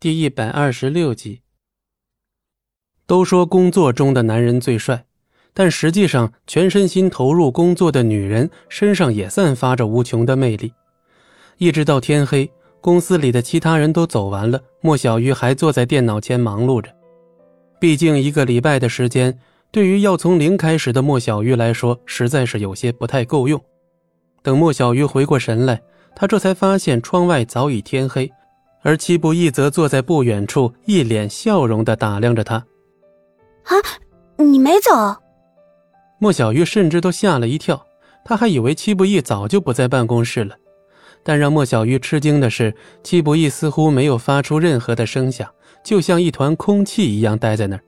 第一百二十六集。都说工作中的男人最帅，但实际上，全身心投入工作的女人身上也散发着无穷的魅力。一直到天黑，公司里的其他人都走完了，莫小鱼还坐在电脑前忙碌着。毕竟一个礼拜的时间，对于要从零开始的莫小鱼来说，实在是有些不太够用。等莫小鱼回过神来，他这才发现窗外早已天黑。而戚不义则坐在不远处，一脸笑容的打量着他。啊，你没走？莫小鱼甚至都吓了一跳，他还以为戚不义早就不在办公室了。但让莫小鱼吃惊的是，戚不义似乎没有发出任何的声响，就像一团空气一样待在那儿。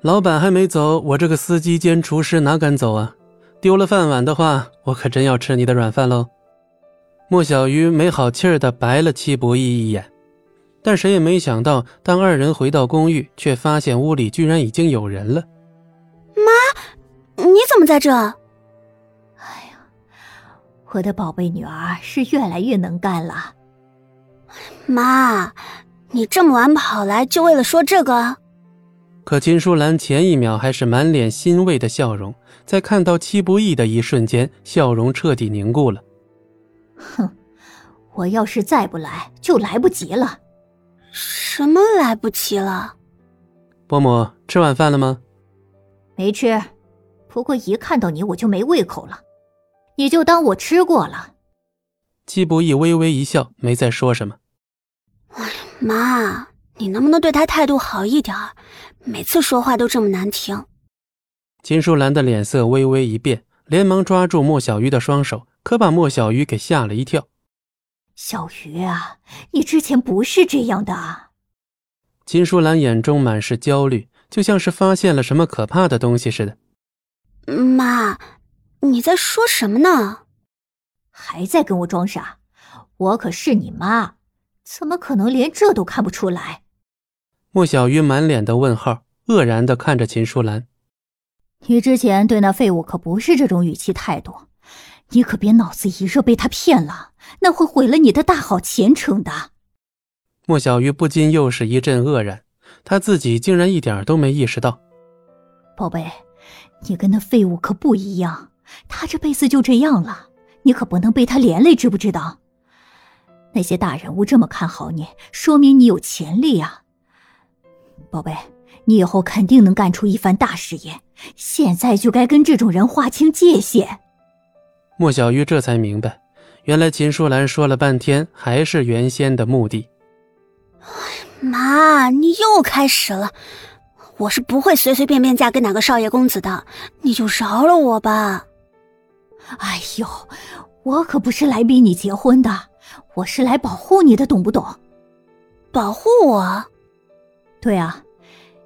老板还没走，我这个司机兼厨师哪敢走啊？丢了饭碗的话，我可真要吃你的软饭喽！莫小鱼没好气儿的白了戚不义一眼。但谁也没想到，当二人回到公寓，却发现屋里居然已经有人了。妈，你怎么在这？哎呀，我的宝贝女儿是越来越能干了。妈，你这么晚跑来，就为了说这个？可秦淑兰前一秒还是满脸欣慰的笑容，在看到戚不义的一瞬间，笑容彻底凝固了。哼，我要是再不来，就来不及了。什么来不及了？伯母吃晚饭了吗？没吃，不过一看到你我就没胃口了，你就当我吃过了。季不易微微一笑，没再说什么。哎，妈，你能不能对他态度好一点？每次说话都这么难听。金淑兰的脸色微微一变，连忙抓住莫小鱼的双手，可把莫小鱼给吓了一跳。小鱼啊，你之前不是这样的啊。金淑兰眼中满是焦虑，就像是发现了什么可怕的东西似的。妈，你在说什么呢？还在跟我装傻？我可是你妈，怎么可能连这都看不出来？莫小鱼满脸的问号，愕然的看着秦淑兰。你之前对那废物可不是这种语气态度，你可别脑子一热被他骗了。那会毁了你的大好前程的。莫小鱼不禁又是一阵愕然，他自己竟然一点都没意识到。宝贝，你跟那废物可不一样，他这辈子就这样了，你可不能被他连累，知不知道？那些大人物这么看好你，说明你有潜力啊。宝贝，你以后肯定能干出一番大事业，现在就该跟这种人划清界限。莫小鱼这才明白。原来秦淑兰说了半天，还是原先的目的。妈，你又开始了！我是不会随随便便嫁给哪个少爷公子的，你就饶了我吧。哎呦，我可不是来逼你结婚的，我是来保护你的，懂不懂？保护我？对啊，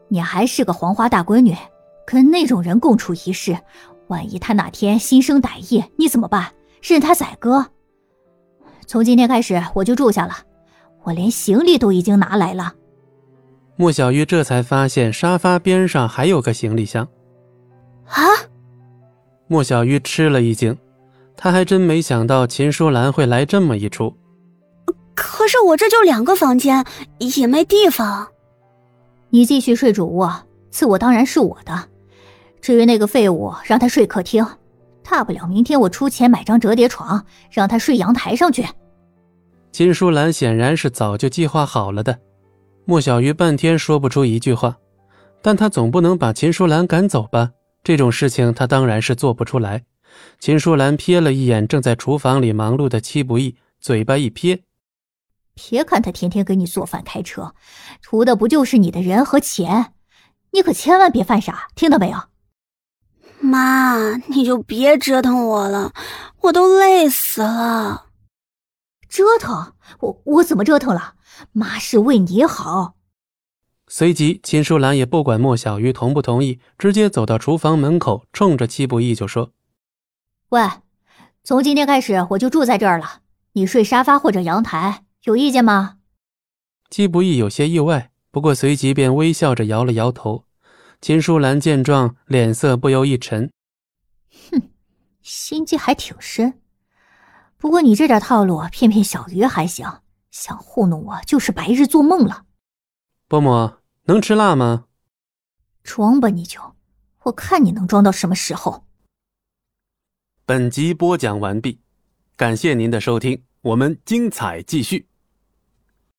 你还是个黄花大闺女，跟那种人共处一室，万一他哪天心生歹意，你怎么办？任他宰割？从今天开始我就住下了，我连行李都已经拿来了。莫小玉这才发现沙发边上还有个行李箱。啊！莫小玉吃了一惊，她还真没想到秦淑兰会来这么一出。可是我这就两个房间，也没地方。你继续睡主卧，次卧当然是我的。至于那个废物，让他睡客厅。大不了明天我出钱买张折叠床，让他睡阳台上去。金淑兰显然是早就计划好了的。莫小鱼半天说不出一句话，但他总不能把秦淑兰赶走吧？这种事情他当然是做不出来。秦淑兰瞥了一眼正在厨房里忙碌的戚不义，嘴巴一撇：“别看他天天给你做饭开车，图的不就是你的人和钱？你可千万别犯傻，听到没有？”妈，你就别折腾我了，我都累死了。折腾我？我怎么折腾了？妈是为你好。随即，秦淑兰也不管莫小鱼同不同意，直接走到厨房门口，冲着戚不义就说：“喂，从今天开始我就住在这儿了，你睡沙发或者阳台，有意见吗？”戚不义有些意外，不过随即便微笑着摇了摇头。秦淑兰见状，脸色不由一沉。哼，心机还挺深。不过你这点套路，骗骗小鱼还行，想糊弄我就是白日做梦了。伯母，能吃辣吗？装吧，你就，我看你能装到什么时候。本集播讲完毕，感谢您的收听，我们精彩继续。